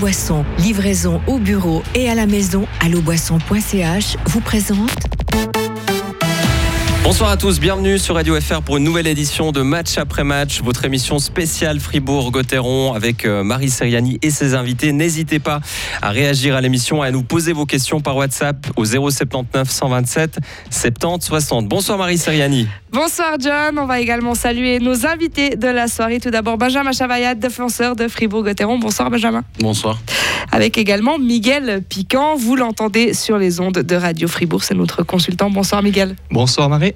Boisson, livraison au bureau et à la maison, alloboisson.ch vous présente Bonsoir à tous, bienvenue sur Radio FR pour une nouvelle édition de Match après Match, votre émission spéciale Fribourg-Gotteron avec euh, Marie Seriani et ses invités. N'hésitez pas à réagir à l'émission, à nous poser vos questions par WhatsApp au 079 127 70 60. Bonsoir Marie Seriani. Bonsoir John, on va également saluer nos invités de la soirée. Tout d'abord Benjamin Chavayat, défenseur de Fribourg-Gotteron. Bonsoir Benjamin. Bonsoir. Avec également Miguel Piquant, vous l'entendez sur les ondes de Radio Fribourg, c'est notre consultant. Bonsoir Miguel. Bonsoir Marie.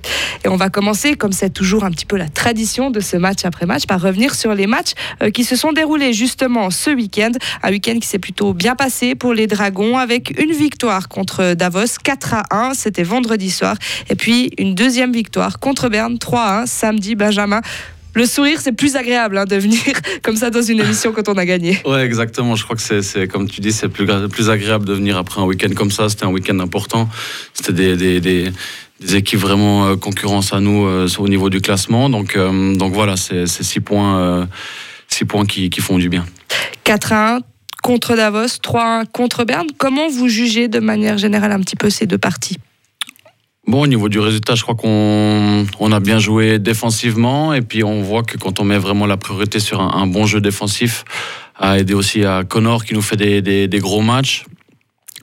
Et on va commencer, comme c'est toujours un petit peu la tradition de ce match après match, par revenir sur les matchs euh, qui se sont déroulés justement ce week-end. Un week-end qui s'est plutôt bien passé pour les Dragons avec une victoire contre Davos 4 à 1, c'était vendredi soir. Et puis une deuxième victoire contre Berne 3 à 1 samedi. Benjamin, le sourire, c'est plus agréable hein, de venir comme ça dans une émission quand on a gagné. Ouais, exactement. Je crois que c'est, comme tu dis, c'est plus, agréable de venir après un week-end comme ça. C'était un week-end important. C'était des, des, équipes vraiment euh, concurrence à nous euh, au niveau du classement. Donc, euh, donc voilà, c'est, six points, six points qui, qui font du bien. 4 1 contre Davos, 3-1 contre Berne. Comment vous jugez de manière générale un petit peu ces deux parties? Bon, au niveau du résultat, je crois qu'on on a bien joué défensivement et puis on voit que quand on met vraiment la priorité sur un, un bon jeu défensif, a aidé aussi à Connor qui nous fait des, des, des gros matchs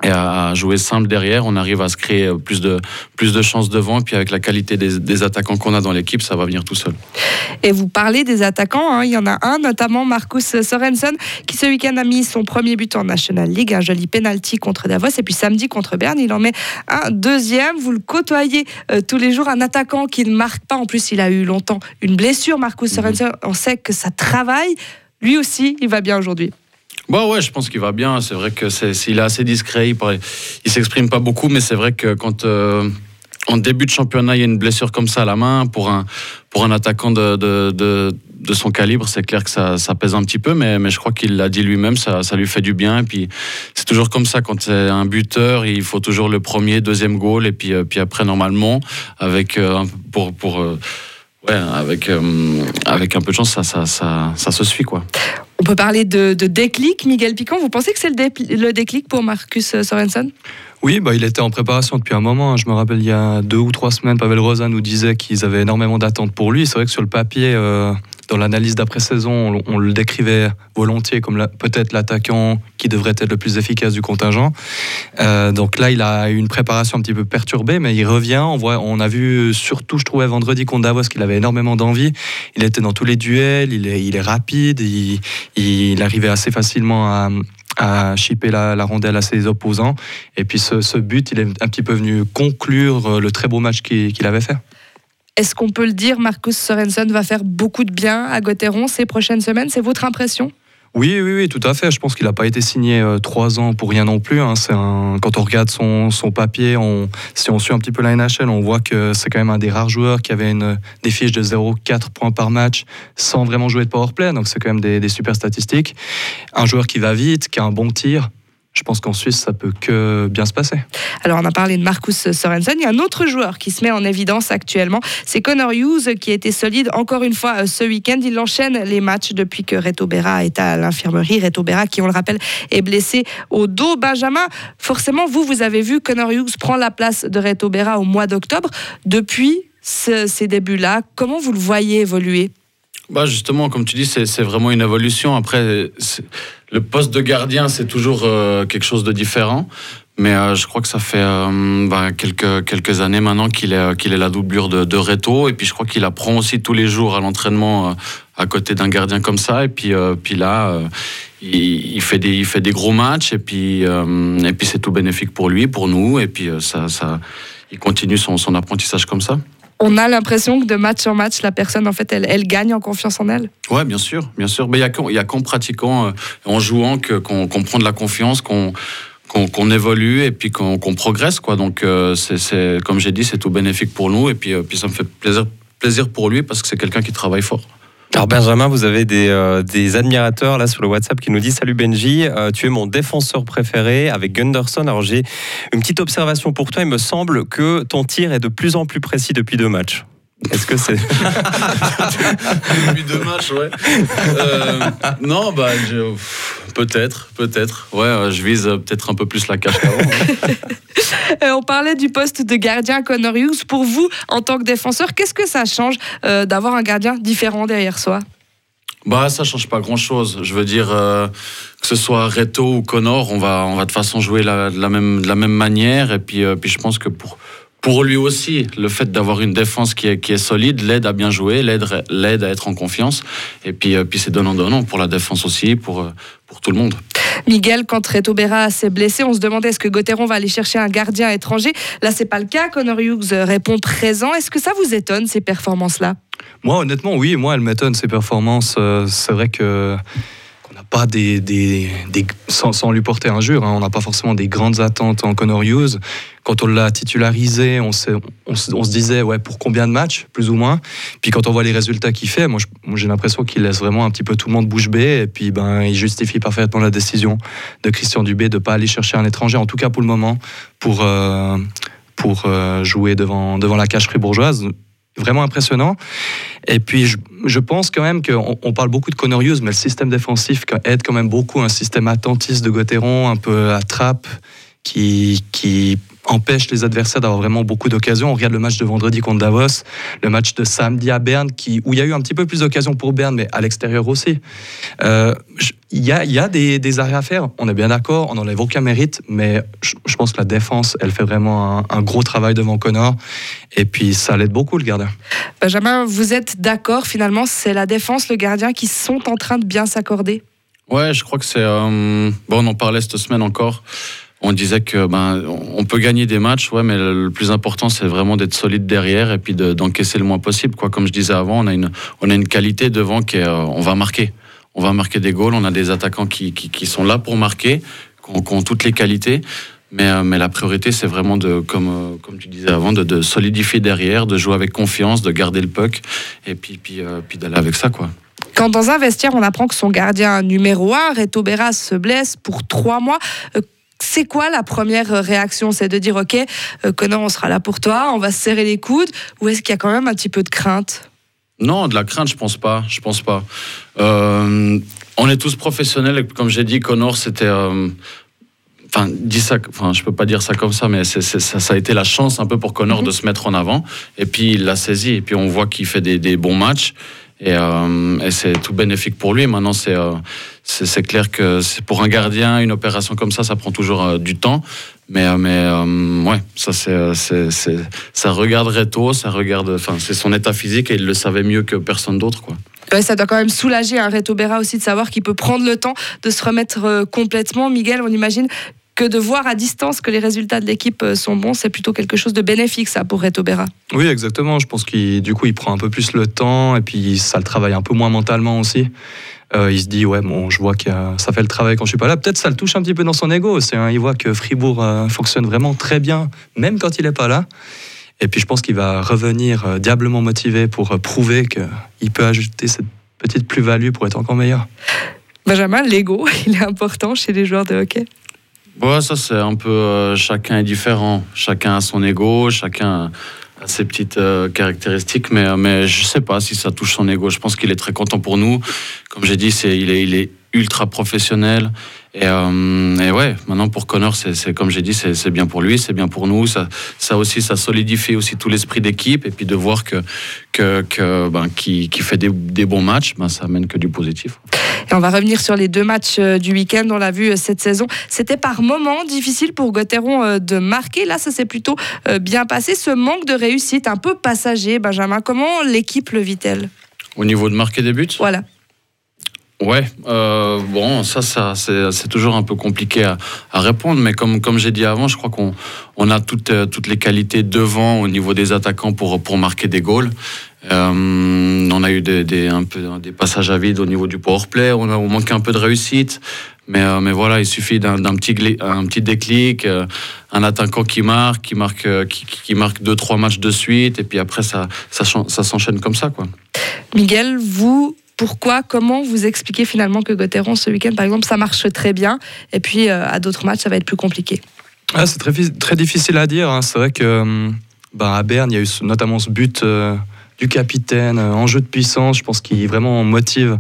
et à jouer simple derrière, on arrive à se créer plus de, plus de chances devant. Et puis avec la qualité des, des attaquants qu'on a dans l'équipe, ça va venir tout seul. Et vous parlez des attaquants, hein. il y en a un, notamment Marcus Sorensen, qui ce week-end a mis son premier but en National League, un joli penalty contre Davos. Et puis samedi contre Berne, il en met un deuxième. Vous le côtoyez euh, tous les jours, un attaquant qui ne marque pas. En plus, il a eu longtemps une blessure, Marcus Sorensen. On sait que ça travaille. Lui aussi, il va bien aujourd'hui. Bah ouais, je pense qu'il va bien. C'est vrai que c'est, est assez discret. Il, il s'exprime pas beaucoup, mais c'est vrai que quand euh, en début de championnat, il y a une blessure comme ça à la main pour un pour un attaquant de, de, son calibre, c'est clair que ça, pèse un petit peu, mais, je crois qu'il l'a dit lui-même, ça, ça lui fait du bien. Et puis c'est toujours comme ça quand c'est un buteur, il faut toujours le premier, deuxième goal, et puis puis après normalement avec euh, pour pour euh, Ouais, avec, euh, avec un peu de chance, ça, ça, ça se suit. Quoi. On peut parler de, déclic, Miguel Piquant. Vous pensez que c'est le, déclic pour Marcus Sorensen? Oui, bah, il était en préparation depuis un moment. Je me rappelle, il y a deux ou trois semaines, Pavel Rosa nous disait qu'ils avaient énormément d'attentes pour lui. C'est vrai que sur le papier, euh, dans l'analyse d'après-saison, on, on, le décrivait volontiers comme peut-être l'attaquant qui devrait être le plus efficace du contingent. Euh, donc là, il a eu une préparation un petit peu perturbée, mais il revient. On, a vu surtout, je trouvais, vendredi contre Davos qu'il avait énormément d'envie. Il était dans tous les duels, il est, rapide, il, arrivait assez facilement à chipper la, rondelle à ses opposants. Et puis ce, ce, but, il est un petit peu venu conclure le très beau match qu'il qu avait fait. Est-ce qu'on peut le dire, Marcus Sorensen va faire beaucoup de bien à Gotteron ces prochaines semaines? C'est votre impression? Oui, oui, oui, tout à fait. Je pense qu'il n'a pas été signé euh, trois ans pour rien non plus. Hein. Un... Quand on regarde son, son papier, on... si on suit un petit peu la NHL, on voit que c'est quand même un des rares joueurs qui avait une... des fiches de 0,4 points par match sans vraiment jouer de powerplay. Donc c'est quand même des, des super statistiques. Un joueur qui va vite, qui a un bon tir, je pense qu'en Suisse, ça peut que bien se passer. Alors, on a parlé de Marcus Sorensen. Il y a un autre joueur qui se met en évidence actuellement. C'est Connor Hughes, qui a été solide encore une fois euh, ce week-end. Il enchaîne les matchs depuis que Reto Berra est à l'infirmerie. Reto Berra, qui, on le rappelle, est blessé au dos. Benjamin, forcément, vous, vous avez vu Connor Hughes prend la place de Reto Berra au mois d'octobre. Depuis ce, ces débuts-là, comment vous le voyez évoluer? Bah justement, comme tu dis, c'est vraiment une évolution. Après, le poste de gardien, c'est toujours euh, quelque chose de différent. Mais euh, je crois que ça fait euh, bah, quelques, années maintenant qu'il est, la doublure de, de Reto. Et puis je crois qu'il apprend aussi tous les jours à l'entraînement à côté d'un gardien comme ça. Et puis, puis là, il, fait des, gros matchs. Et puis, c'est tout bénéfique pour lui, pour nous. Et puis ça, il continue son apprentissage comme ça on a l'impression que de match en match, la personne, en fait, elle, elle gagne en confiance en elle. Ouais, bien sûr, bien sûr. Mais il n'y a qu'en pratiquant, euh, en jouant, qu'on qu prend de la confiance, qu'on évolue et puis qu'on qu progresse. Quoi. Donc, euh, c'est comme j'ai dit, c'est tout bénéfique pour nous. Et puis, euh, puis ça me fait plaisir, plaisir pour lui parce que c'est quelqu'un qui travaille fort. Alors Benjamin, vous avez des, euh, des, admirateurs là sur le WhatsApp qui nous disent Salut Benji, euh, tu es mon défenseur préféré avec Gunderson. Alors j'ai une petite observation pour toi. Il me semble que ton tir est de plus en plus précis depuis deux matchs. Est-ce que c'est. depuis deux matchs, ouais. Euh, non, bah, je Peut-être, peut-être. Ouais, euh, je vise euh, peut-être un peu plus la cache qu'avant. hein. Euh, on parlait du poste de gardien Connor Hughes. Pour vous, en tant que défenseur, qu'est-ce que ça change euh, d'avoir un gardien différent derrière soi? Bah, ça change pas grand-chose. Je veux dire, euh, que ce soit Reto ou Connor, on va, on va de toute façon jouer la- de, la même, de la même manière. Et puis, euh, puis je pense que pour, pour lui aussi, le fait d'avoir une défense qui est, qui est solide l'aide à bien jouer, l'aide, l'aide à être en confiance. Et puis, euh, puis c'est donnant-donnant pour la défense aussi, pour, euh, pour tout le monde. Miguel, quand Reto Berra s'est blessé, on se demandait est-ce que Gauthieron va aller chercher un gardien étranger. Là, c'est pas le cas. Connor Hughes répond présent. Est-ce que ça vous étonne, ces performances-là? Moi, honnêtement, oui, moi, elle m'étonne ses performances. Euh, C'est vrai que qu'on n'a pas des, sans, lui porter injure, hein, on n'a pas forcément des grandes attentes en Connor Hughes. Quand on l'a titularisé, on, on, se- on disait ouais pour combien de matchs, plus ou moins. Puis quand on voit les résultats qu'il fait, moi, j'ai l'impression qu'il laisse vraiment un petit peu tout le monde bouche bée. Et puis ben il justifie parfaitement la décision de Christian Dubé de pas aller chercher un étranger, en tout cas pour le moment, pour euh, pour euh, jouer devant devant la cage fribourgeoise. Vraiment impressionnant. Et puis, je, je pense quand même qu'on on parle beaucoup de Connor Hughes, mais le système défensif aide quand même beaucoup un système attentiste de Gauthieron, un peu à trappe, qui, qui empêche les adversaires d'avoir vraiment beaucoup d'occasions. On regarde le match de vendredi contre Davos, le match de samedi à Berne, qui, où il y a eu un petit peu plus d'occasions pour Berne, mais à l'extérieur aussi. Euh, je- Il y a, il y a des, des arrêts à faire, on est bien d'accord, on n'enlève aucun mérite, mais je, je pense que la défense, elle fait vraiment un, un gros travail devant Connor, et puis ça l'aide beaucoup le gardien. Benjamin, vous êtes d'accord finalement, c'est la défense, le gardien qui sont en train de bien s'accorder? Ouais, je crois que c'est. euh, bon, on en parlait cette semaine encore. On disait que ben on peut gagner des matchs, ouais, mais le plus important c'est vraiment d'être solide derrière et puis de- d'encaisser le moins possible. Quoi, comme je disais avant, on a une on a une qualité devant qui est, euh, on va marquer, on va marquer des goals. On a des attaquants qui qui, sont là pour marquer, qui ont, toutes les qualités. Mais, euh, mais la priorité, c'est vraiment de, comme, euh, comme tu disais avant, de, solidifier derrière, de jouer avec confiance, de garder le puck, et puis, puis, puis d'aller avec ça, quoi. Quand dans un vestiaire, on apprend que son gardien numéro 1, Reto Berra, se blesse pour trois mois, c'est quoi la première euh, réaction? C'est de dire, OK, euh, Connor, on sera là pour toi, on va se serrer les coudes, ou est-ce qu'il y a quand même un petit peu de crainte? Non, de la crainte, je pense pas. Je pense pas. Euh, on est tous professionnels. et Comme j'ai dit, Connor, c'était. euh, Enfin, dis ça. Enfin, je peux pas dire ça comme ça, mais c'est, c'est- ça, ça a été la chance un peu pour Connor Mhm. de se mettre en avant. Et puis il l'a saisi. Et puis on voit qu'il fait des, des bons matchs. Et, euh, et c'est tout bénéfique pour lui. Maintenant, c'est, euh, c'est, c'est clair que c'est pour un gardien, une opération comme ça, ça prend toujours euh, du temps. Mais, mais ouais, ça, ça regarde Reto, ça regarde. Enfin, c'est son état physique et il le savait mieux que personne d'autre, quoi. Ça doit quand même soulager un Reto Berra aussi de savoir qu'il peut prendre le temps de se remettre complètement. Miguel, on imagine que de voir à distance que les résultats de l'équipe euh, sont bons, c'est plutôt quelque chose de bénéfique, ça, pour Reto Berra. Oui, exactement. Je pense qu'il du coup il prend un peu plus le temps et puis ça le travaille un peu moins mentalement aussi. Euh, il se dit ouais bon je vois que euh, ça fait le travail quand je suis pas là. Peut-être ça le touche un petit peu dans son ego aussi. hein. Il voit que Fribourg euh, fonctionne vraiment très bien même quand il est pas là. Et puis je pense qu'il va revenir diablement motivé pour prouver qu'il peut ajouter cette petite plus-value pour être encore meilleur. Benjamin, l'ego, il est important chez les joueurs de hockey? Ouais, ça c'est un peu. euh, chacun est différent. Chacun a son ego, chacun a ses petites euh, caractéristiques, mais, euh, mais je sais pas si ça touche son ego. Je pense qu'il est très content pour nous. Comme j'ai dit, c'est, il, est, il est ultra professionnel. Et, euh, et ouais, maintenant pour Connor, c'est, comme j'ai dit, c'est, bien pour lui, c'est bien pour nous. Ça, ça aussi, ça solidifie aussi tout l'esprit d'équipe. Et puis de voir que, que, que ben, qui, qui fait des, des bons matchs, ben, ça amène que du positif. Et on va revenir sur les deux matchs euh, du week-end. On l'a vu euh, cette saison. C'était par moments difficile pour Gauthieron euh, de marquer. Là, ça s'est plutôt bien passé. Ce manque de réussite, un peu passager, Benjamin, comment l'équipe le vit-elle? Au niveau de marquer des buts? Voilà. Ouais, euh, bon, ça, ça c'est toujours un peu compliqué à, répondre, mais comme, comme j'ai dit avant, je crois qu'on on a toutes, euh, toutes les qualités devant au niveau des attaquants pour, pour marquer des goals. Euh, on a eu des, un peu, des passages à vide au niveau du powerplay, on a on manquait un peu de réussite, mais, mais voilà, il suffit d'un petit, petit déclic, un attaquant qui marque, qui marque, qui, qui- marque deux, trois matchs de suite, et puis après, ça, ça, ça s'enchaîne comme ça, quoi. Miguel, vous, pourquoi, comment vous expliquez finalement que Gauthieron, ce week-end, par exemple, ça marche très bien et puis euh, à d'autres matchs, ça va être plus compliqué Ah, c'est très, fi- très difficile à dire. hein. C'est vrai que hum, bah, à Berne, il y a eu notamment ce but euh, du capitaine euh, en jeu de puissance. Je pense qu'il vraiment motive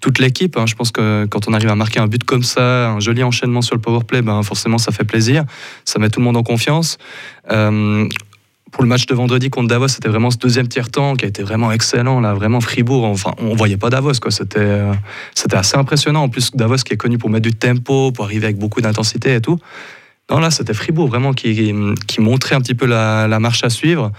toute l'équipe. Hein. Je pense que quand on arrive à marquer un but comme ça, un joli enchaînement sur le power play, ben forcément ça fait plaisir. Ça met tout le monde en confiance. Euh, pour le match de vendredi contre Davos, c'était vraiment ce deuxième tiers-temps qui a été vraiment excellent. Là, vraiment Fribourg, enfin, on voyait pas Davos. Quoi. C'était, euh, c'était assez impressionnant. En plus, Davos qui est connu pour mettre du tempo, pour arriver avec beaucoup d'intensité et tout. Non, là, c'était Fribourg vraiment qui, qui, montrait un petit peu la, la marche à suivre.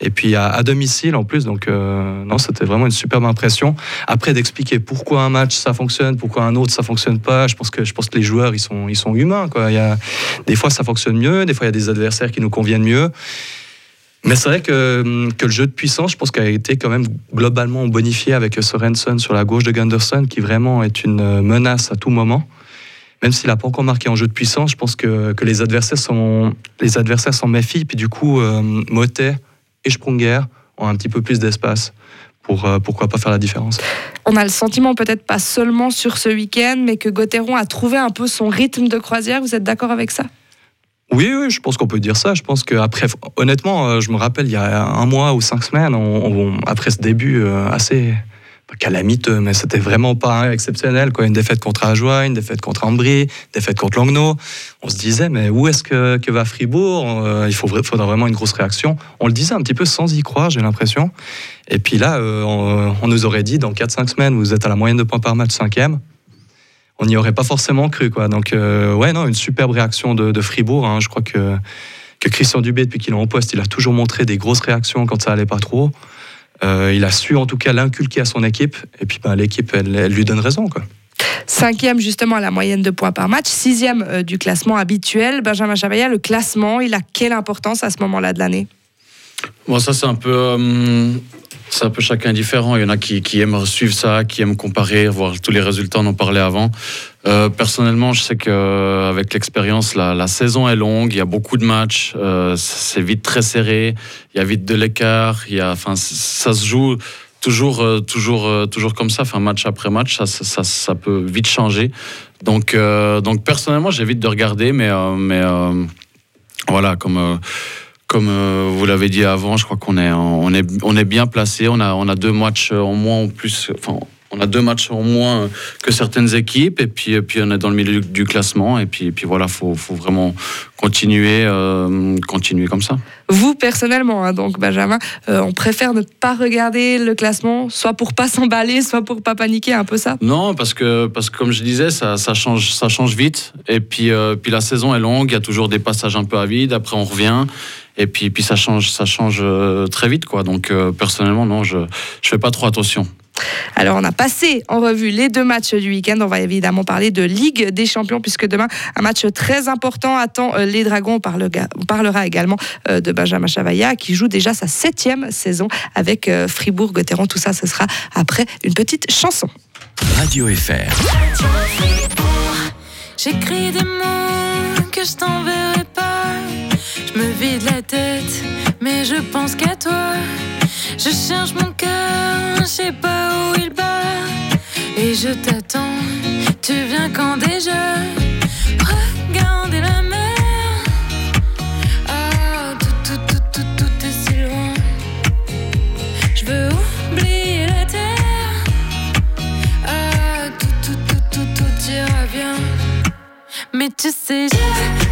Et puis à, domicile en plus. Donc, euh, non, c'était vraiment une superbe impression. Après, d'expliquer pourquoi un match ça fonctionne, pourquoi un autre ça fonctionne pas, je pense que, je pense que les joueurs, ils sont, ils sont humains. Quoi. Il y a, des fois, ça fonctionne mieux, des fois, il y a des adversaires qui nous conviennent mieux. Mais c'est vrai que, que, le jeu de puissance, je pense qu'il a été quand même globalement bonifié avec Sorensen sur la gauche de Gunderson, qui vraiment est une menace à tout moment. Même s'il n'a pas encore marqué en jeu de puissance, je pense que, que les adversaires sont les adversaires s'en méfient. Puis du coup, euh, Motet et Sprunger ont un petit peu plus d'espace pour euh, pourquoi pas faire la différence. On a le sentiment peut-être pas seulement sur ce week-end, mais que Gauthieron a trouvé un peu son rythme de croisière. Vous êtes d'accord avec ça? Oui, je pense qu'on peut dire ça. Je pense qu'après, honnêtement, euh, je me rappelle, il y a un mois ou cinq semaines, après ce début euh, assez calamiteux, mais c'était vraiment pas exceptionnel. Quoi. Une défaite contre Ajoie, une défaite contre Ambry, défaite contre Langnau. On se disait, mais où est-ce que, va Fribourg? Euh, Il faudra vraiment une grosse réaction. On le disait un petit peu sans y croire, j'ai l'impression. Et puis là, on, on, nous aurait dit, dans 4-5 semaines, vous êtes à la moyenne de points par match, cinquième on n'y aurait pas forcément cru. Quoi. Donc, euh, ouais, non, une superbe réaction de, Fribourg. Hein. Je crois que, que Christian Dubé, depuis qu'il est en poste, il a toujours montré des grosses réactions quand ça allait pas trop. Euh, il a su en tout cas l'inculquer à son équipe. Et puis, bah, l'équipe, elle, lui donne raison. Quoi. Cinquième justement à la moyenne de points par match, sixième euh, du classement habituel. Benjamin Chavaya, le classement, il a quelle importance à ce moment-là de l'année? Bon, ça c'est un peu c'est un peu chacun différent. Il y en a qui, aiment suivre ça, qui aiment comparer, voir tous les résultats, on en parlait avant. Euh, personnellement, je sais qu'avec l'expérience, la, saison est longue, il y a beaucoup de matchs, euh, c'est vite très serré, il y a vite de l'écart, il y a, enfin, ça se joue toujours, euh, toujours, toujours comme ça, enfin, match après match, ça, ça, ça peut vite changer. Donc, donc personnellement, j'évite de regarder, mais, mais voilà, comme comme euh, vous l'avez dit avant, je crois qu'on est, on est, on est bien placé. On a, on a deux matchs en moins ou plus. Enfin, on a deux matchs en moins que certaines équipes et puis, puis on est dans le milieu du classement et puis, puis voilà, faut, faut vraiment continuer, euh, continuer comme ça. Vous personnellement, hein, donc Benjamin, euh, on préfère ne pas regarder le classement, soit pour pas s'emballer, soit pour pas paniquer, un peu ça? Non, parce que parce que comme je disais, ça, ça change, ça change vite et puis euh, puis la saison est longue, il y a toujours des passages un peu à vide. Après on revient et puis puis ça change, ça change très vite quoi. Donc personnellement non, je je fais pas trop attention. Alors, on a passé en revue les deux matchs du week-end. On va évidemment parler de Ligue des Champions, puisque demain, un match très important attend euh, les Dragons. On parlera également euh, de Benjamin Chavaya, qui joue déjà sa septième saison avec euh, Fribourg-Gotteron. Tout ça, ce sera après une petite chanson. Radio FR. J'écris des mots que je t'enverrai me vide la tête, mais je pense qu'à toi. Je cherche mon cœur, je sais pas où il bat. Et je t'attends, tu viens quand déjà? Regardez la mer. Ah, tout, tout, tout, tout, tout est si loin. Je veux oublier la terre. Ah, tout, tout, tout, tout, tout ira bien. Mais tu sais, on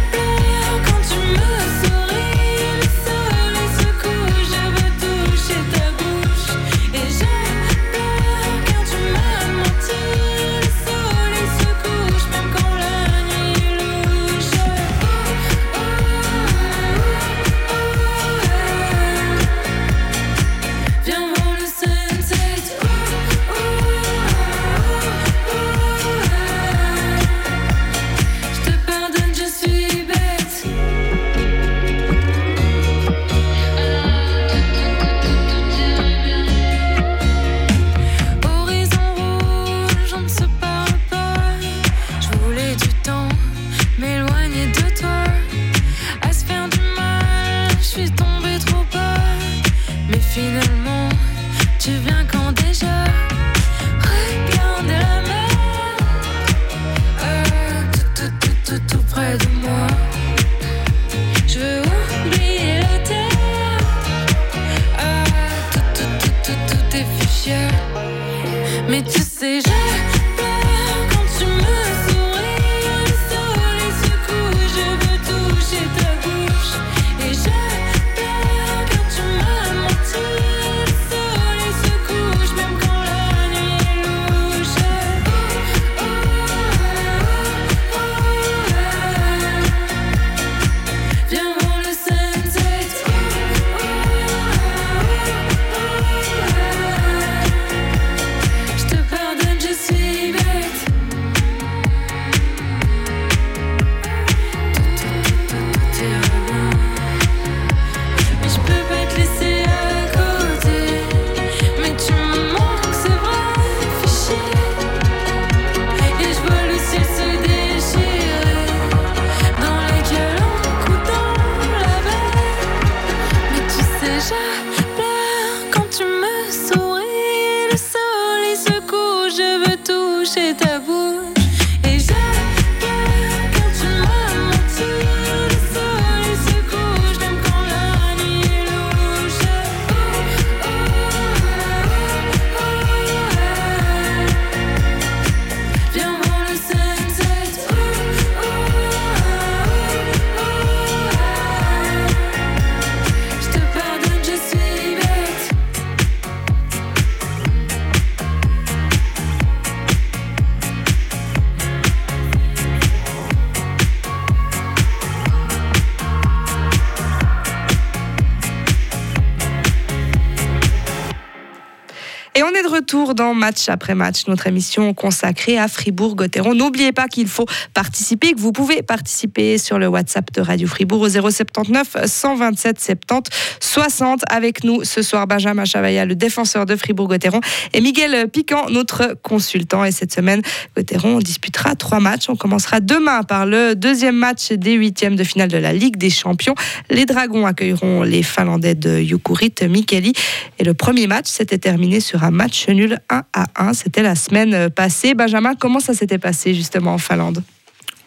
retour dans Match après Match, notre émission consacrée à Fribourg-Gotteron. N'oubliez pas qu'il faut participer, que vous pouvez participer sur le WhatsApp de Radio Fribourg au 079 127 70 60. Avec nous ce soir, Benjamin Chavaya, le défenseur de Fribourg-Gotteron, et Miguel Piquant, notre consultant. Et cette semaine, Gotteron disputera trois matchs. On commencera demain par le deuxième match des huitièmes de finale de la Ligue des Champions. Les Dragons accueilleront les Finlandais de Jukurit Mikeli. Et le premier match s'était terminé sur un match nul 1 à 1. C'était la semaine passée. Benjamin, comment ça s'était passé justement en Finlande?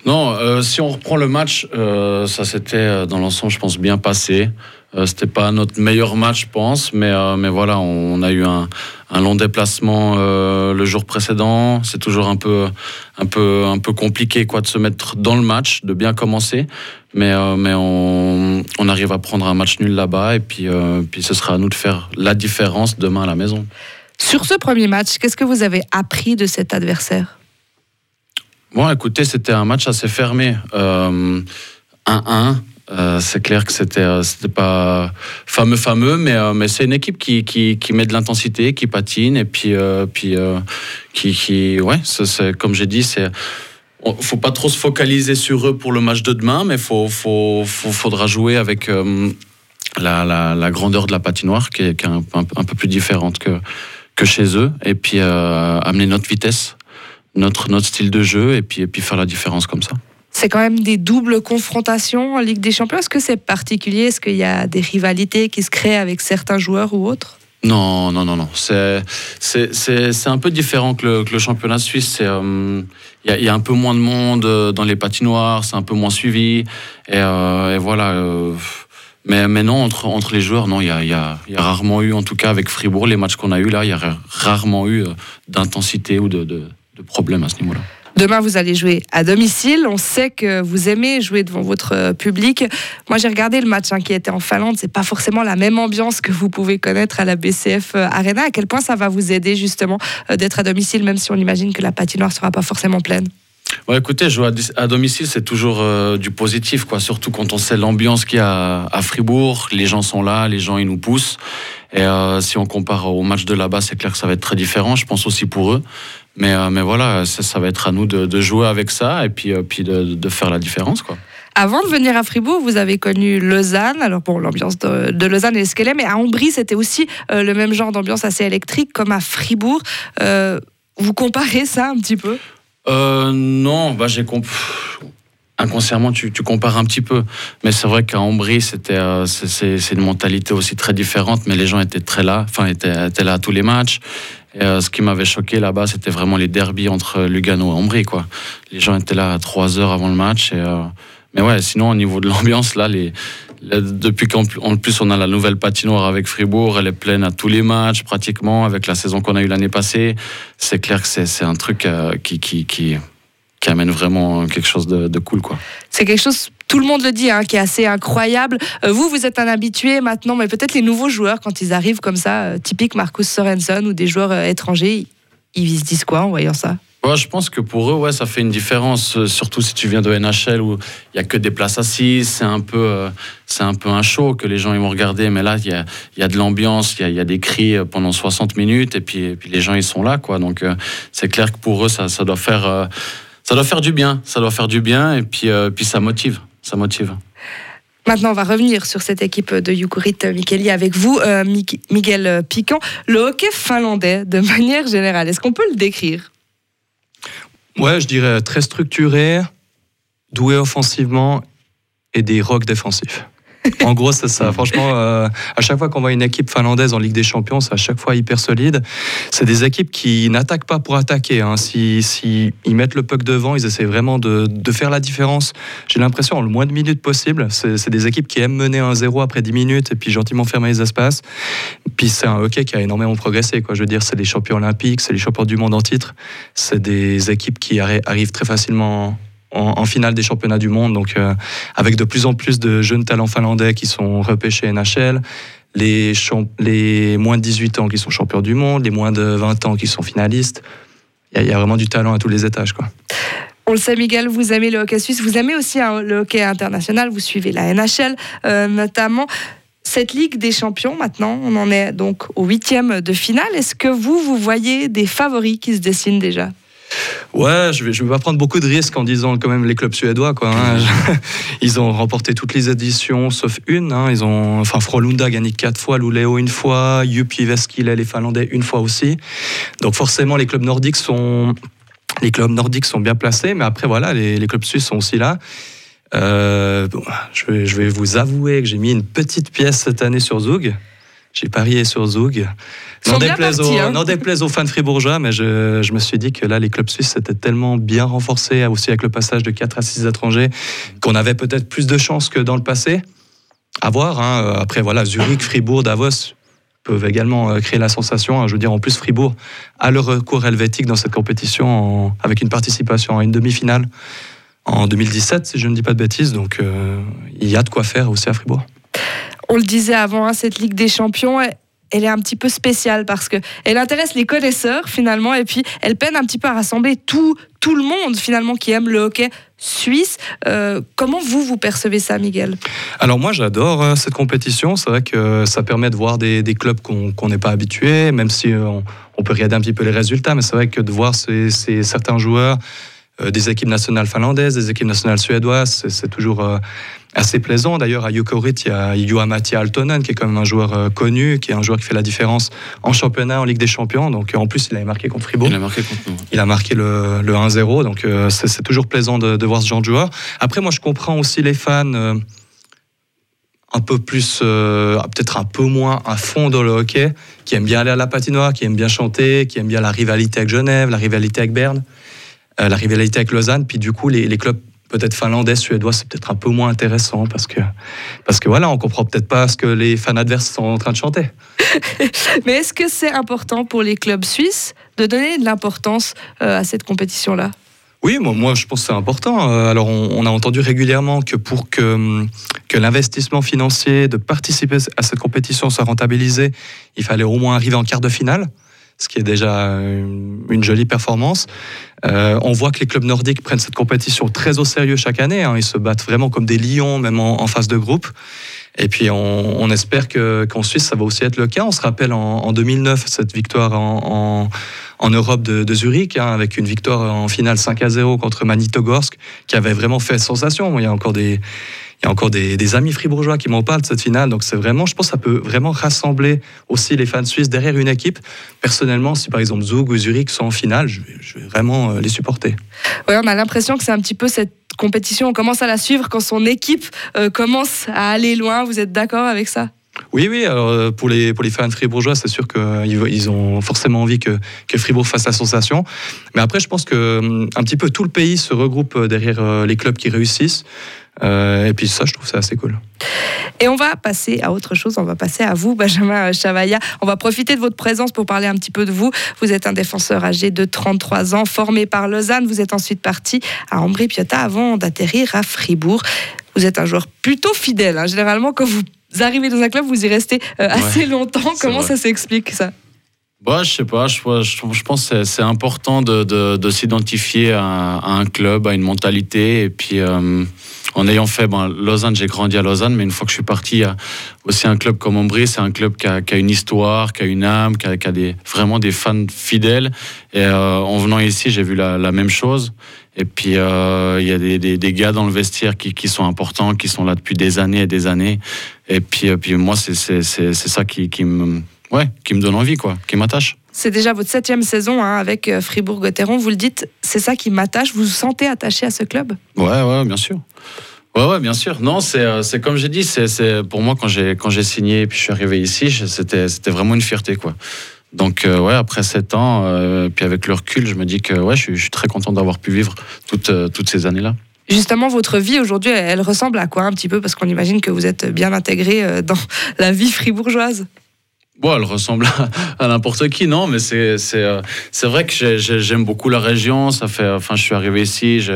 Non, euh, si on reprend le match, euh, ça s'était euh, dans l'ensemble, je pense, bien passé. Euh, C'était pas notre meilleur match, je pense, mais, euh, mais voilà, on a eu un, long déplacement euh, le jour précédent. C'est toujours un peu, un, peu, un peu compliqué quoi, de se mettre dans le match, de bien commencer. Mais, euh, mais on, on arrive à prendre un match nul là-bas et puis, euh, puis ce sera à nous de faire la différence demain à la maison. Sur ce premier match, qu'est-ce que vous avez appris de cet adversaire? Bon, écoutez, c'était un match assez fermé. Euh, 1-1. Euh, c'est clair que c'était euh, c'était pas fameux fameux mais euh, mais c'est une équipe qui, qui, met de l'intensité qui patine et puis euh, puis euh, qui, qui ouais c'est- comme j'ai dit c'est faut pas trop se focaliser sur eux pour le match de demain mais faut faut, faudra jouer avec euh, la, la, grandeur de la patinoire qui est, qui est un peu plus différente que que chez eux et puis euh, amener notre vitesse notre notre style de jeu et puis et puis faire la différence comme ça C'est quand même des doubles confrontations en Ligue des Champions. Est-ce que c'est particulier? Est-ce qu'il y a des rivalités qui se créent avec certains joueurs ou autres? Non, non, non, non. C'est, un peu différent que le, que le championnat suisse. Euh, Il y, a, il y a un peu moins de monde dans les patinoires, c'est un peu moins suivi. Et, euh, et voilà. euh, mais, mais non, entre, les joueurs, non, il y a, rarement eu, en tout cas avec Fribourg, les matchs qu'on a eu là, il y a ra- rarement eu euh, d'intensité ou de, de, problème à ce niveau-là. Demain, vous allez jouer à domicile. On sait que vous aimez jouer devant votre euh, public. Moi, j'ai regardé le match hein, qui était en Finlande. C'est pas forcément la même ambiance que vous pouvez connaître à la BCF euh, Arena. À quel point ça va vous aider justement d'être à domicile, même si on imagine que la patinoire sera pas forcément pleine? Ouais, écoutez, jouer à, domicile, c'est toujours euh, du positif, quoi. Surtout quand on sait l'ambiance qu'il y a à Fribourg. Les gens sont là, les gens ils nous poussent. Et euh, si on compare au match de là-bas, c'est clair que ça va être très différent. Je pense aussi pour eux. Mais, euh, mais voilà, ça, ça va être à nous de, jouer avec ça et puis, puis de, faire la différence, quoi. Avant de venir à Fribourg, vous avez connu Lausanne. Alors bon, l'ambiance de, de Lausanne est ce qu'elle est, mais à Ambry, c'était aussi le même genre d'ambiance assez électrique comme à Fribourg. Vous comparez ça un petit peu? Euh, non, bah j'ai comp... inconsciemment tu, compares un petit peu, mais c'est vrai qu'à Ambry c'était euh, c'est- une mentalité aussi très différente, mais les gens étaient très là, enfin étaient, étaient là à tous les matchs. Et, euh, ce qui m'avait choqué là-bas, c'était vraiment les derbies entre Lugano et Ambry quoi. Les gens étaient là à trois heures avant le match. Euh, mais ouais, sinon au niveau de l'ambiance là, les- depuis qu'en pl- en plus on a la nouvelle patinoire avec Fribourg, elle est pleine à tous les matchs pratiquement, avec la saison qu'on a eue l'année passée. C'est clair que c'est un truc euh, qui, amène vraiment quelque chose de, cool. Quoi. C'est quelque chose, tout le monde le dit, hein, qui est assez incroyable. Euh, vous, vous êtes un habitué maintenant, mais peut-être les nouveaux joueurs, quand ils arrivent comme ça, euh, typique Marcus Sorensen ou des joueurs étrangers, ils se disent quoi en voyant ça? Ouais, je pense que pour eux, ouais, ça fait une différence, euh, surtout si tu viens de NHL où il y a que des places assises, c'est un peu, euh, un peu un show que les gens ils vont regarder, mais là il y a, y a de l'ambiance, il y a, des cris euh, pendant 60 minutes et puis, puis les gens ils sont là, quoi. Donc c'est clair que pour eux ça, doit faire, ça doit faire du bien, ça doit faire du bien et puis, puis ça motive, ça motive. Maintenant, on va revenir sur cette équipe de Yukurit Mikeli avec vous, Miguel Piquant. Le hockey finlandais, de manière générale, est-ce qu'on peut le décrire? Ouais, je dirais très structuré, doué offensivement et des rocks défensifs. En gros, c'est ça. Franchement, euh, à chaque fois qu'on voit une équipe finlandaise en Ligue des Champions, c'est à chaque fois hyper solide. C'est des équipes qui n'attaquent pas pour attaquer. hein. Si, ils mettent le puck devant, ils essaient vraiment de, faire la différence. J'ai l'impression en le moins de minutes possible. C'est des équipes qui aiment mener un 0 après 10 minutes et puis gentiment fermer les espaces. Puis c'est un hockey qui a énormément progressé. Quoi. Je veux dire, c'est les champions olympiques, c'est les champions du monde en titre. C'est des équipes qui arri- arrivent très facilement en, finale des championnats du monde. Donc, euh, avec de plus en plus de jeunes talents finlandais qui sont repêchés NHL, les, moins de 18 ans qui sont champions du monde, les moins de 20 ans qui sont finalistes. Il y, a- il y a vraiment du talent à tous les étages. Quoi. On le sait, Miguel, vous aimez le hockey suisse, vous aimez aussi hein, le hockey international, vous suivez la NHL euh, notamment. cette Ligue des Champions, maintenant, on en est donc au huitième de finale. Est-ce que vous, vous voyez des favoris qui se dessinent déjà? Ouais, je vais, vais pas prendre beaucoup de risques en disant quand même les clubs suédois. Quoi, hein. Ils ont remporté toutes les éditions sauf une. Hein. Ils ont, enfin, Frolunda gagné quatre fois, Luleå une fois, Jupi Veskile, les Finlandais une fois aussi. Donc forcément, les clubs nordiques sont, les clubs nordiques sont bien placés, mais après voilà, les, clubs suisses sont aussi là. Euh, je, vais, je vais vous avouer que j'ai mis une petite pièce cette année sur Zug. J'ai parié sur Zug. N'en déplaise, partis, hein. déplaise aux fans fribourgeois, mais je, je me suis dit que là, les clubs suisses étaient tellement bien renforcés, aussi avec le passage de 4 à 6 étrangers, qu'on avait peut-être plus de chances que dans le passé. À voir. hein. Après, voilà, Zurich, Fribourg, Davos peuvent également euh, créer la sensation. hein. Je veux dire, en plus, Fribourg a le recours helvétique dans cette compétition en- avec une participation à une demi-finale en 2017, si je ne dis pas de bêtises. Donc, euh, il y a de quoi faire aussi à Fribourg. On le disait avant, hein, cette Ligue des Champions, elle- est un petit peu spéciale parce que elle intéresse les connaisseurs finalement et puis elle peine un petit peu à rassembler tout, tout le monde finalement qui aime le hockey suisse. Euh, comment vous, vous percevez ça, Miguel? Alors moi j'adore euh, cette compétition, c'est vrai que ça permet de voir des, clubs qu'on n'est pas habitué, même si euh, on, peut regarder un petit peu les résultats, mais c'est vrai que de voir ces, ces certains joueurs des équipes nationales finlandaises, des équipes nationales suédoises, c'est- toujours assez plaisant. D'ailleurs à Jukurit, il y a Juha-Matti Altonen qui est quand même un joueur euh, connu, qui est un joueur qui fait la différence en championnat, en Ligue des Champions, donc euh, en plus il avait marqué contre Fribourg. Il a marqué contre nous. Il a marqué le, le 1-0, donc euh, c'est toujours plaisant de, de voir ce genre de joueur. Après, moi, je comprends aussi les fans un peu plus, euh, peut-être un peu moins à fond dans le hockey, qui aiment bien aller à la patinoire, qui aiment bien chanter, qui aiment bien la rivalité avec Genève, la rivalité avec Berne, euh, la rivalité avec Lausanne. Puis du coup, les, les clubs peut-être finlandais, suédois, c'est peut-être un peu moins intéressant parce que, parce que voilà, on comprend peut-être pas ce que les fans adverses sont en train de chanter. Mais est-ce que c'est important pour les clubs suisses de donner de l'importance euh, à cette compétition-là? Oui, moi, moi je pense que c'est important. Euh, Alors on, on a entendu régulièrement que pour que, hum, que l'investissement financier de participer à cette compétition soit rentabilisé, il fallait au moins arriver en quart de finale, ce qui est déjà une, une jolie performance. Euh, on voit que les clubs nordiques prennent cette compétition très au sérieux chaque année. hein. Ils se battent vraiment comme des lions, même en, en phase de groupe. Et puis on, on espère que- qu'en Suisse, ça va aussi être le cas. On se rappelle en, en 2009 cette victoire en, en- Europe de, de Zurich, hein, avec une victoire en finale 5 à 0 contre Magnitogorsk, qui avait vraiment fait sensation. Il y a encore des, il y a encore des, des amis fribourgeois qui m'en parlent de cette finale. Donc c'est vraiment, je pense, que ça peut vraiment rassembler aussi les fans suisses derrière une équipe. Personnellement, si par exemple Zug ou Zurich sont en finale, je vais, je vais vraiment euh, les supporter. Ouais, on a l'impression que c'est un petit peu cette compétition, on commence à la suivre quand son équipe euh, commence à aller loin. Vous êtes d'accord avec ça? Oui, oui, alors euh, pour les, pour les fans fribourgeois, c'est sûr qu'ils ils ont forcément envie que, que Fribourg fasse la sensation. Mais après, je pense que hum, un petit peu tout le pays se regroupe derrière les clubs qui réussissent. Euh, et puis ça, je trouve ça assez cool. Et on va passer à autre chose, on va passer à vous, Benjamin Chavaya. On va profiter de votre présence pour parler un petit peu de vous. Vous êtes un défenseur âgé de 33 ans, formé par Lausanne. Vous êtes ensuite parti à Ambri-Piotta avant d'atterrir à Fribourg. Vous êtes un joueur plutôt fidèle. hein. Généralement, quand vous arrivez dans un club, vous y restez euh, assez longtemps. Comment vrai. ça s'explique ça? Bah, je sais pas, je, pense que c'est- c'est important de, de, de s'identifier à, à un club, à une mentalité. Et puis, euh, en ayant fait ben, Lausanne, j'ai grandi à Lausanne, mais une fois que je suis parti, aussi un club comme Ambry, c'est un club qui a, qui a une histoire, qui a une âme, qui a, qui a des, vraiment des fans fidèles. Et euh, en venant ici, j'ai vu la, la même chose. Et puis, euh, il y a des, des, des gars dans le vestiaire qui, qui sont importants, qui sont là depuis des années et des années. Et puis, euh, puis moi, c'est ça qui, qui, me, ouais, qui me donne envie, quoi, qui m'attache. C'est déjà votre septième saison hein, avec euh, Fribourg-Gotteron. Vous le dites, c'est ça qui m'attache. Vous vous sentez attaché à ce club? Ouais, ouais, bien sûr. Ouais, ouais, bien sûr. Non, c'est euh, c'est comme j'ai dit, c'est c'est- pour moi quand j'ai quand j'ai signé et puis je suis arrivé ici, c'était c'était vraiment une fierté quoi. Donc euh, ouais, après sept ans, euh, puis avec le recul, je me dis que ouais, je suis, je suis très content d'avoir pu vivre toutes euh, toutes ces années là. Justement, votre vie aujourd'hui, elle, elle ressemble à quoi un petit peu? Parce qu'on imagine que vous êtes bien intégré dans la vie fribourgeoise. Bon, elle ressemble à, n'importe qui, non, mais c'est euh, vrai que j'ai- j'ai- j'aime beaucoup la région. Ça fait, enfin, je suis arrivé ici, j'ai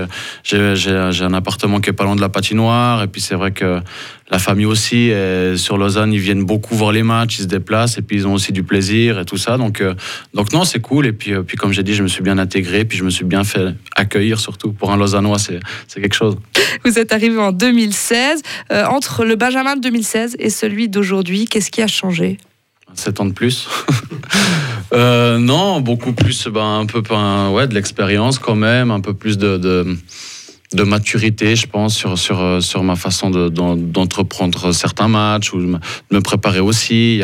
un appartement qui est pas loin de la patinoire, et puis c'est vrai que la famille aussi. sur Lausanne, ils viennent beaucoup voir les matchs, ils se déplacent, et puis ils ont aussi du plaisir et tout ça. Donc euh, donc non, c'est cool. Et puis euh, puis comme j'ai dit, je me suis bien intégré, puis je me suis bien fait accueillir surtout. Pour un Lausannois, c'est quelque chose. Vous êtes arrivé en 2016. Euh, entre le Benjamin de 2016 et celui d'aujourd'hui, qu'est-ce qui a changé? 7 ans de plus. Euh, non, beaucoup plus, ben, un peu ben, ouais, de l'expérience quand même, un peu plus de, de, maturité, je pense, sur, sur, euh, sur ma façon de- d'en- d'entreprendre certains matchs ou de me, préparer aussi.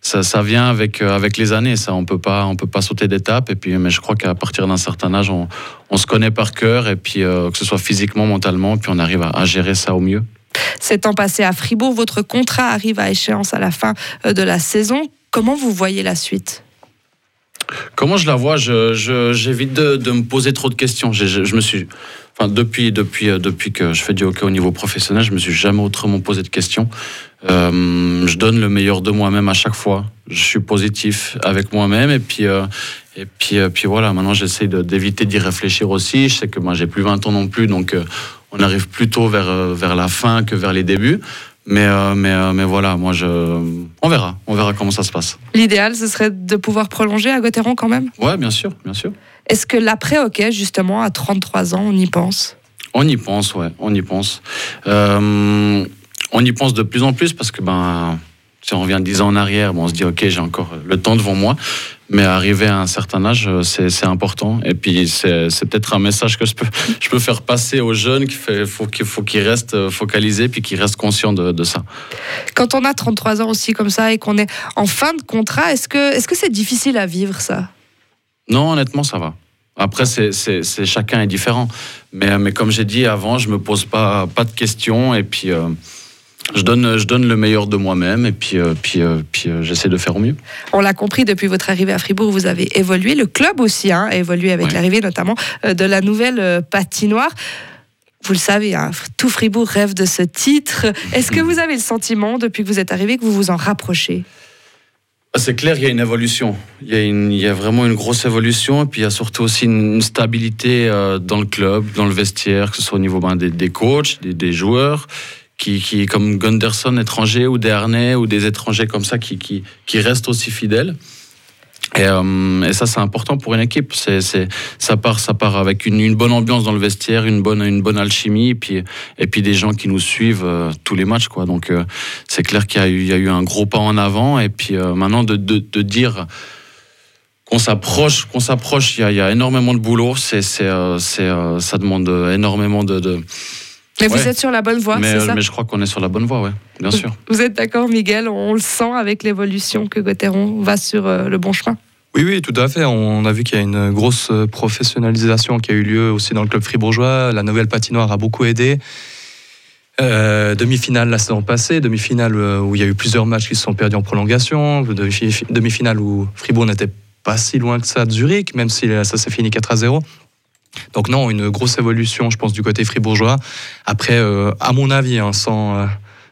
Ça, ça vient avec, euh, avec les années, ça. On peut pas, peut pas sauter d'étape. Et puis, mais je crois qu'à partir d'un certain âge, on, on se connaît par cœur, et puis que ce soit physiquement, mentalement, puis on arrive à, à gérer ça au mieux. Sept ans passés à Fribourg, votre contrat arrive à échéance à la fin euh, de la saison. Comment vous voyez la suite? Comment je la vois? J'évite de, me poser trop de questions. Je, me suis, enfin, depuis, depuis, euh, depuis que je fais du hockey au niveau professionnel, je me suis jamais autrement posé de questions. Euh, je donne le meilleur de moi-même à chaque fois. Je suis positif avec moi-même et puis, et puis, puis voilà. Maintenant, j'essaie d'éviter d'y réfléchir aussi. Je sais que moi, j'ai plus 20 ans non plus, donc on arrive plutôt vers, euh, vers la fin que vers les débuts. Mais, euh, mais, euh, mais voilà, moi, je, on verra, on verra comment ça se passe. L'idéal, ce serait de pouvoir prolonger à Gauthieron quand même? Ouais, bien sûr, bien sûr. Est-ce que l'après-hockey, justement, à 33 ans, on y pense? On y pense, ouais, on y pense. Euh, on y pense de plus en plus parce que ben, si on revient 10 ans en arrière, bon, on se dit ok, j'ai encore le temps devant moi, mais arriver à un certain âge, euh, c'est important. Et puis c'est peut-être un message que je peux, je peux faire passer aux jeunes qu'il faut qu'il faut qu'ils restent euh, focalisés puis qu'ils restent conscients de, de ça. Quand on a 33 ans aussi comme ça et qu'on est en fin de contrat, est-ce que c'est difficile à vivre ça? Non, honnêtement, ça va. Après, c'est, chacun est différent. Mais, mais comme j'ai dit avant, je me pose pas, pas de questions et puis euh, je, donne, je donne le meilleur de moi-même et puis, euh, puis, euh, puis euh, j'essaie de faire au mieux. On l'a compris depuis votre arrivée à Fribourg, vous avez évolué. Le club aussi hein, a évolué avec Ouais. l'arrivée notamment de la nouvelle patinoire. Vous le savez, hein, tout Fribourg rêve de ce titre. Est-ce que vous avez le sentiment, depuis que vous êtes arrivé, que vous vous en rapprochez? Ah, C'est clair, il y a une évolution. Il y a, une- il y a vraiment une grosse évolution. Et puis, il y a surtout aussi une, une stabilité dans le club, dans le vestiaire, que ce soit au niveau ben, des, des coachs, des, des joueurs, qui, qui, comme Gunderson, étrangers, ou des Harnais, ou des étrangers comme ça, qui, qui, qui restent aussi fidèles. Et, euh, ça, c'est important pour une équipe. Ça, part, ça part avec une, bonne ambiance dans le vestiaire, une bonne, une bonne alchimie, et puis, et puis des gens qui nous suivent euh, tous les matchs. Donc, euh, c'est clair qu'il y a, eu, un gros pas en avant. Et puis maintenant, de, de, de dire qu'on s'approche, qu'on s'approche, il y a, énormément de boulot. Ça demande énormément de- Mais vous êtes sur la bonne voie, mais, c'est ça mais je crois qu'on est sur la bonne voie, ouais, bien sûr. Vous êtes d'accord, Miguel On le sent avec l'évolution que Gauthieron va sur euh, le bon chemin. Oui, oui, tout à fait. On a vu qu'il y a une grosse euh, professionnalisation qui a eu lieu aussi dans le club fribourgeois. La nouvelle patinoire a beaucoup aidé. Euh, demi-finale la saison passée, demi-finale euh, où il y a eu plusieurs matchs qui se sont perdus en prolongation, demi- demi-finale où Fribourg n'était pas si loin que ça de Zurich, même si euh, ça s'est fini 4 à 0. Donc non, une grosse évolution, je pense, du côté fribourgeois. Après, euh, à mon avis, hein, sans, euh,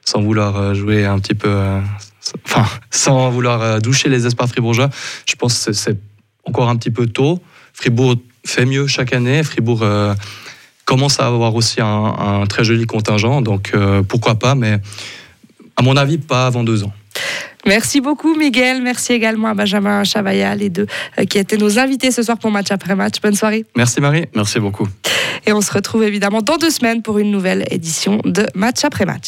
sans vouloir euh, jouer un petit peu... Enfin, sans vouloir doucher les espoirs fribourgeois, je pense que c'est- encore un petit peu tôt. Fribourg fait mieux chaque année. Fribourg commence à avoir aussi un, très joli contingent, donc pourquoi pas, mais à mon avis, pas avant deux ans. Merci beaucoup, Miguel. Merci également à Benjamin Chavaya, les deux euh, qui étaient nos invités ce soir pour match après match. Bonne soirée. Merci Marie. Merci beaucoup. Et on se retrouve évidemment dans deux semaines pour une nouvelle édition de Match après match.